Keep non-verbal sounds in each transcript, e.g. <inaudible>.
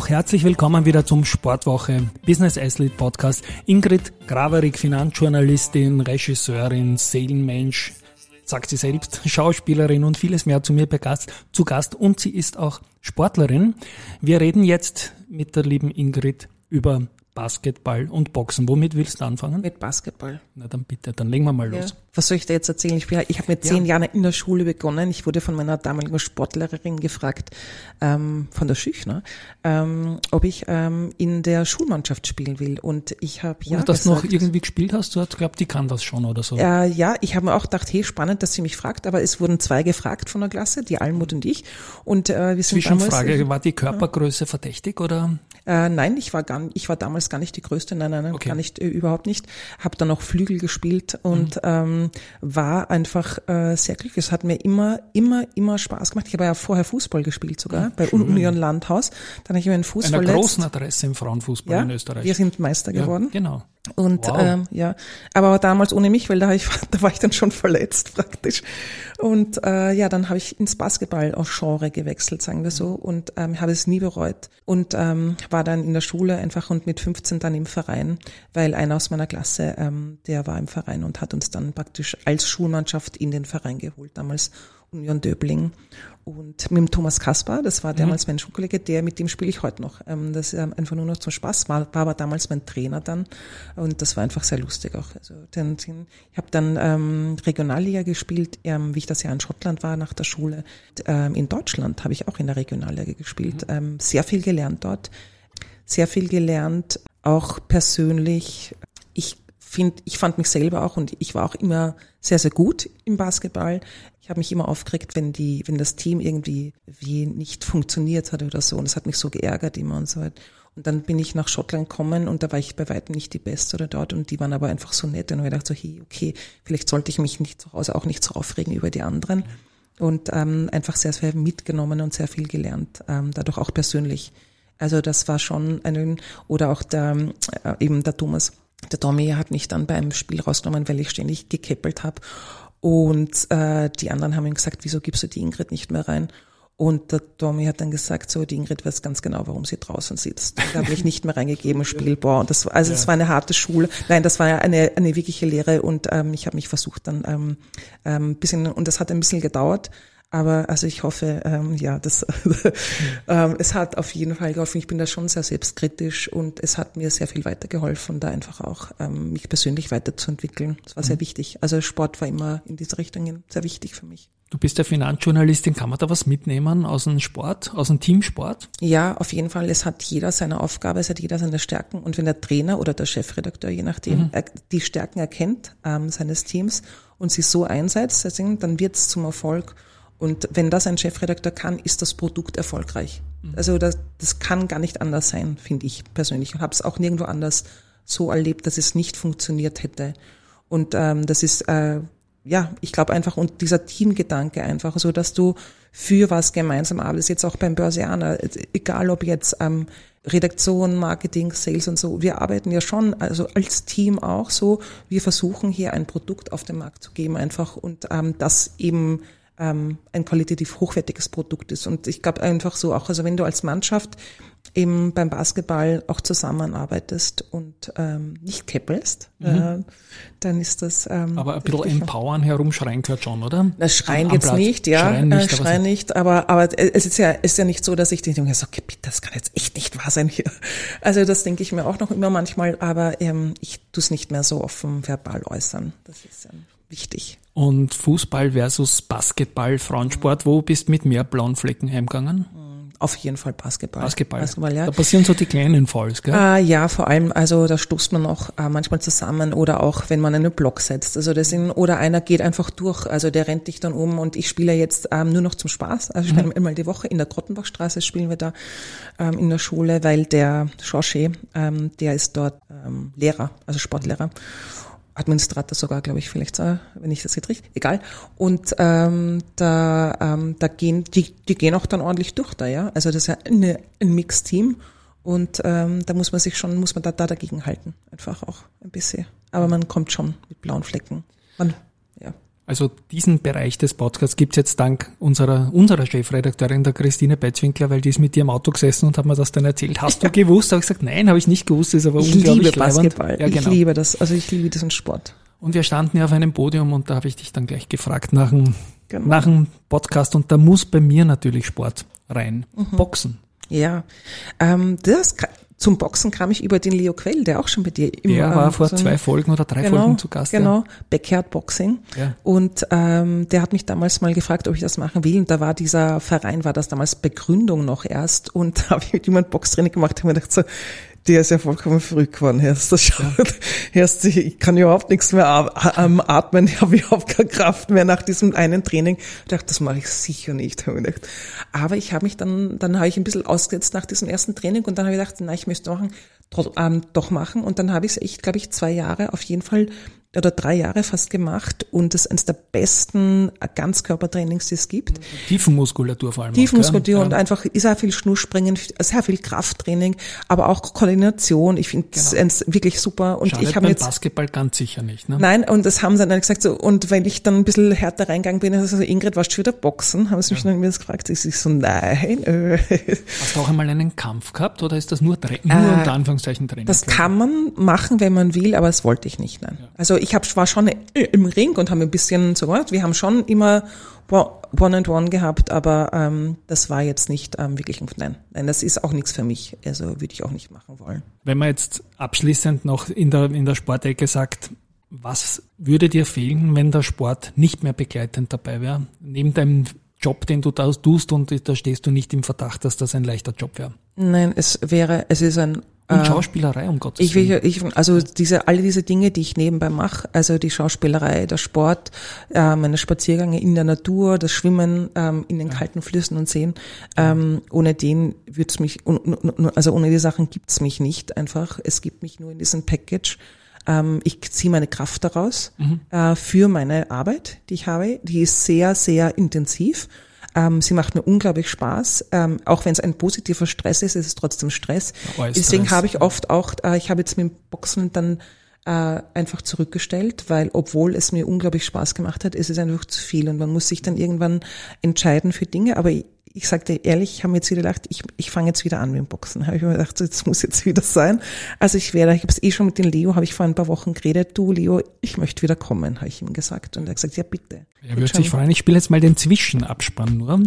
Auch herzlich willkommen wieder zum Sportwoche Business Athlete Podcast. Ingrid Graverig, Finanzjournalistin, Regisseurin, Seelenmensch, sagt sie selbst, <laughs> Schauspielerin und vieles mehr zu mir zu Gast und sie ist auch Sportlerin. Wir reden jetzt mit der lieben Ingrid über Basketball und Boxen. Womit willst du anfangen? Mit Basketball. Na dann bitte, dann legen wir mal los. Ja. Was soll ich da jetzt erzählen? Ich, ich habe mit zehn ja. Jahren in der Schule begonnen. Ich wurde von meiner damaligen Sportlehrerin gefragt, ähm, von der Schüchner, ähm, ob ich ähm, in der Schulmannschaft spielen will. Und ich habe ja. Und das gesagt, noch irgendwie gespielt hast, du hast glaubt, die kann das schon oder so. Äh, ja, ich habe mir auch gedacht, hey, spannend, dass sie mich fragt, aber es wurden zwei gefragt von der Klasse, die Almut und ich. Und äh, wir sind Zwischenfrage, damals, war die Körpergröße ja. verdächtig oder? Äh, nein, ich war gar, ich war damals gar nicht die größte, nein, nein, nein, okay. gar nicht, äh, überhaupt nicht. Habe dann auch Flügel gespielt und mhm. ähm, war einfach äh, sehr glücklich. Es hat mir immer, immer, immer Spaß gemacht. Ich habe ja vorher Fußball gespielt sogar mhm. bei Union Landhaus. Dann habe ich mir einen Fuß Einer verletzt. großen Adresse im Frauenfußball ja, in Österreich. Wir sind Meister geworden. Ja, genau. Und wow. ähm, ja, aber damals ohne mich, weil da, ich, <laughs> da war ich dann schon verletzt praktisch. Und äh, ja, dann habe ich ins Basketball-Genre gewechselt, sagen wir so, und ähm, habe es nie bereut. Und ähm, war dann in der Schule einfach und mit 15 dann im Verein, weil einer aus meiner Klasse, ähm, der war im Verein und hat uns dann praktisch als Schulmannschaft in den Verein geholt, damals Union Döbling. Und mit dem Thomas Kaspar, das war damals mhm. mein Schulkollege, der, mit dem spiele ich heute noch. Ähm, das ist einfach nur noch zum Spaß, war, war aber damals mein Trainer dann. Und das war einfach sehr lustig auch. Also den, den, ich habe dann ähm, Regionalliga gespielt, ähm, wie ich das ja in Schottland war nach der Schule. Ähm, in Deutschland habe ich auch in der Regionalliga gespielt. Mhm. Ähm, sehr viel gelernt dort. Sehr viel gelernt, auch persönlich. Ich finde, ich fand mich selber auch und ich war auch immer sehr, sehr gut im Basketball habe mich immer aufgeregt, wenn die, wenn das Team irgendwie wie nicht funktioniert hat oder so. Und das hat mich so geärgert immer und so weiter. Und dann bin ich nach Schottland gekommen und da war ich bei weitem nicht die Beste oder dort und die waren aber einfach so nett und ich dachte so, hey, okay, vielleicht sollte ich mich nicht zu Hause auch nicht so aufregen über die anderen. Und ähm, einfach sehr, sehr mitgenommen und sehr viel gelernt, ähm, dadurch auch persönlich. Also das war schon ein, oder auch der, äh, eben der Thomas, der Tommy hat mich dann beim Spiel rausgenommen, weil ich ständig gekeppelt habe. Und äh, die anderen haben ihm gesagt, wieso gibst du die Ingrid nicht mehr rein? Und der Tommy hat dann gesagt, so, die Ingrid weiß ganz genau, warum sie draußen sitzt. Da habe ich nicht mehr reingegeben, <laughs> Spielbau. Und das, also es ja. war eine harte Schule. Nein, das war ja eine, eine wirkliche Lehre und ähm, ich habe mich versucht dann ähm, ähm, bisschen, und das hat ein bisschen gedauert, aber also ich hoffe, ähm, ja, das, <laughs> ähm, es hat auf jeden Fall geholfen. Ich bin da schon sehr selbstkritisch und es hat mir sehr viel weitergeholfen, da einfach auch ähm, mich persönlich weiterzuentwickeln. Das war mhm. sehr wichtig. Also Sport war immer in diese Richtung sehr wichtig für mich. Du bist ja Finanzjournalistin, kann man da was mitnehmen aus dem Sport, aus dem Teamsport? Ja, auf jeden Fall. Es hat jeder seine Aufgabe, es hat jeder seine Stärken. Und wenn der Trainer oder der Chefredakteur, je nachdem, mhm. die Stärken erkennt ähm, seines Teams und sie so einsetzt, dann wird es zum Erfolg. Und wenn das ein Chefredakteur kann, ist das Produkt erfolgreich. Mhm. Also das, das kann gar nicht anders sein, finde ich persönlich. Und habe es auch nirgendwo anders so erlebt, dass es nicht funktioniert hätte. Und ähm, das ist, äh, ja, ich glaube einfach, und dieser Teamgedanke einfach, so dass du für was gemeinsam arbeitest, jetzt auch beim Börsianer, egal ob jetzt ähm, Redaktion, Marketing, Sales und so, wir arbeiten ja schon, also als Team auch so, wir versuchen hier ein Produkt auf den Markt zu geben einfach und ähm, das eben ähm, ein qualitativ hochwertiges Produkt ist. Und ich glaube einfach so auch, also wenn du als Mannschaft eben beim Basketball auch zusammenarbeitest und ähm, nicht keppelst, mhm. äh, dann ist das. Ähm, aber ein bisschen empowern, herumschreien gehört schon, oder? Das Schreien am, jetzt nicht, ja. Schreien nicht, äh, schreien nicht aber, aber es ist ja, ist ja nicht so, dass ich denke, so, okay, bitte, das kann jetzt echt nicht wahr sein hier. Also das denke ich mir auch noch immer manchmal, aber ähm, ich tue es nicht mehr so offen verbal äußern. Das ist ähm, wichtig. Und Fußball versus Basketball, Frauensport, wo bist du mit mehr blauen Flecken heimgegangen? auf jeden Fall Basketball. Basketball. Basketball ja. Da passieren so die kleinen Falls, gell? Äh, ja, vor allem, also da stoßt man auch äh, manchmal zusammen oder auch, wenn man einen Block setzt. Also das sind, oder einer geht einfach durch, also der rennt dich dann um und ich spiele jetzt ähm, nur noch zum Spaß. Also ich spiele mhm. einmal die Woche in der Grottenbachstraße spielen wir da ähm, in der Schule, weil der Georges, ähm, der ist dort ähm, Lehrer, also Sportlehrer. Administrator sogar, glaube ich, vielleicht, wenn ich das jetzt richtig, egal. Und ähm, da, ähm, da gehen, die, die gehen auch dann ordentlich durch da, ja. Also das ist ja eine, ein Mix-Team und ähm, da muss man sich schon, muss man da, da dagegen halten, einfach auch ein bisschen. Aber man kommt schon mit blauen Flecken. Man, ja. Also diesen Bereich des Podcasts gibt's jetzt dank unserer, unserer Chefredakteurin, der Christine Betzwinkler, weil die ist mit dir im Auto gesessen und hat mir das dann erzählt. Hast du <laughs> gewusst? Habe ich gesagt, nein, habe ich nicht gewusst, ist aber ich unglaublich liebe Basketball. Ja, genau. Ich liebe das, also ich liebe diesen Sport. Und wir standen ja auf einem Podium und da habe ich dich dann gleich gefragt nach dem, genau. nach dem Podcast und da muss bei mir natürlich Sport rein. Mhm. Boxen. Ja, ähm, das zum Boxen kam ich über den Leo Quell, der auch schon bei dir im Der war ähm, vor so zwei Folgen oder drei genau, Folgen zu Gast. Genau, ja. Backyard Boxing. Ja. Und ähm, der hat mich damals mal gefragt, ob ich das machen will. Und da war dieser Verein, war das damals Begründung noch erst. Und <laughs> da habe ich mit jemandem Boxtraining gemacht und mir gedacht so, der ist ja vollkommen verrückt geworden. <laughs> Das schaut, ja. erst ich kann überhaupt nichts mehr atmen, ich habe überhaupt keine Kraft mehr nach diesem einen Training. Ich dachte, das mache ich sicher nicht. Aber ich habe mich dann, dann habe ich ein bisschen ausgesetzt nach diesem ersten Training und dann habe ich gedacht, na, ich möchte machen, ähm, doch machen. Und dann habe ich es echt, glaube ich, zwei Jahre auf jeden Fall oder drei Jahre fast gemacht und das ist eines der besten Ganzkörpertrainings, die es gibt. Tiefenmuskulatur vor allem. Tiefenmuskulatur auch, und einfach sehr viel Schnurspringen, sehr viel Krafttraining, aber auch Koordination. Ich finde es genau. wirklich super. Und Schadet ich habe jetzt Basketball ganz sicher nicht. Ne? Nein, und das haben sie dann gesagt so. Und wenn ich dann ein bisschen härter reingegangen bin, also Ingrid, warst du wieder boxen? Haben sie mich ja. dann gefragt. Ich so nein. Äh. Hast du auch einmal einen Kampf gehabt oder ist das nur, nur äh, unter Anführungszeichen Training? Das kann man machen, wenn man will, aber das wollte ich nicht. Nein. Ja. Also ich hab, war schon im Ring und haben ein bisschen so gemacht. Wir haben schon immer One and One gehabt, aber ähm, das war jetzt nicht ähm, wirklich, nein, nein, das ist auch nichts für mich. Also würde ich auch nicht machen wollen. Wenn man jetzt abschließend noch in der, in der Sportecke sagt, was würde dir fehlen, wenn der Sport nicht mehr begleitend dabei wäre? Neben deinem Job, den du da tust und da stehst du nicht im Verdacht, dass das ein leichter Job wäre? Nein, es wäre, es ist ein und äh, Schauspielerei, um Gottes ich, Willen. Ich, also diese, alle diese Dinge, die ich nebenbei mache, also die Schauspielerei, der Sport, äh, meine Spaziergänge in der Natur, das Schwimmen ähm, in den ja. kalten Flüssen und Seen, ähm, ohne den würde es mich, also ohne die Sachen gibt's mich nicht einfach. Es gibt mich nur in diesem Package. Ähm, ich ziehe meine Kraft daraus mhm. äh, für meine Arbeit, die ich habe. Die ist sehr, sehr intensiv. Ähm, sie macht mir unglaublich Spaß. Ähm, auch wenn es ein positiver Stress ist, ist es trotzdem Stress. Oh, Deswegen habe ich oft auch, äh, ich habe jetzt mit dem Boxen dann äh, einfach zurückgestellt, weil obwohl es mir unglaublich Spaß gemacht hat, ist es einfach zu viel und man muss sich dann irgendwann entscheiden für Dinge. Aber ich sagte ehrlich, ich habe mir jetzt wieder gedacht, ich, ich fange jetzt wieder an mit dem Boxen. Habe ich mir gedacht, das muss jetzt wieder sein. Also ich werde, ich habe es eh schon mit dem Leo, habe ich vor ein paar Wochen geredet, du Leo, ich möchte wieder kommen, habe ich ihm gesagt. Und er hat gesagt, ja bitte. Er würde sich freuen. Ich spiele jetzt mal den Zwischenabspann nur.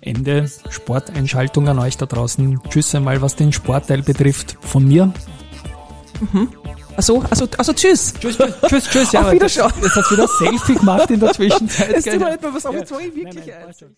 Ende Sporteinschaltung an euch da draußen. Tschüss einmal, was den Sportteil betrifft, von mir. Mhm. Also, also, also tschüss. Tschüss, tschüss, tschüss. <laughs> Ja, Auf Wiedersehen. Jetzt hast du wieder Selfie gemacht in der <laughs> Zwischenzeit. Es tut mir leid, was auch jetzt wirklich nein, nein,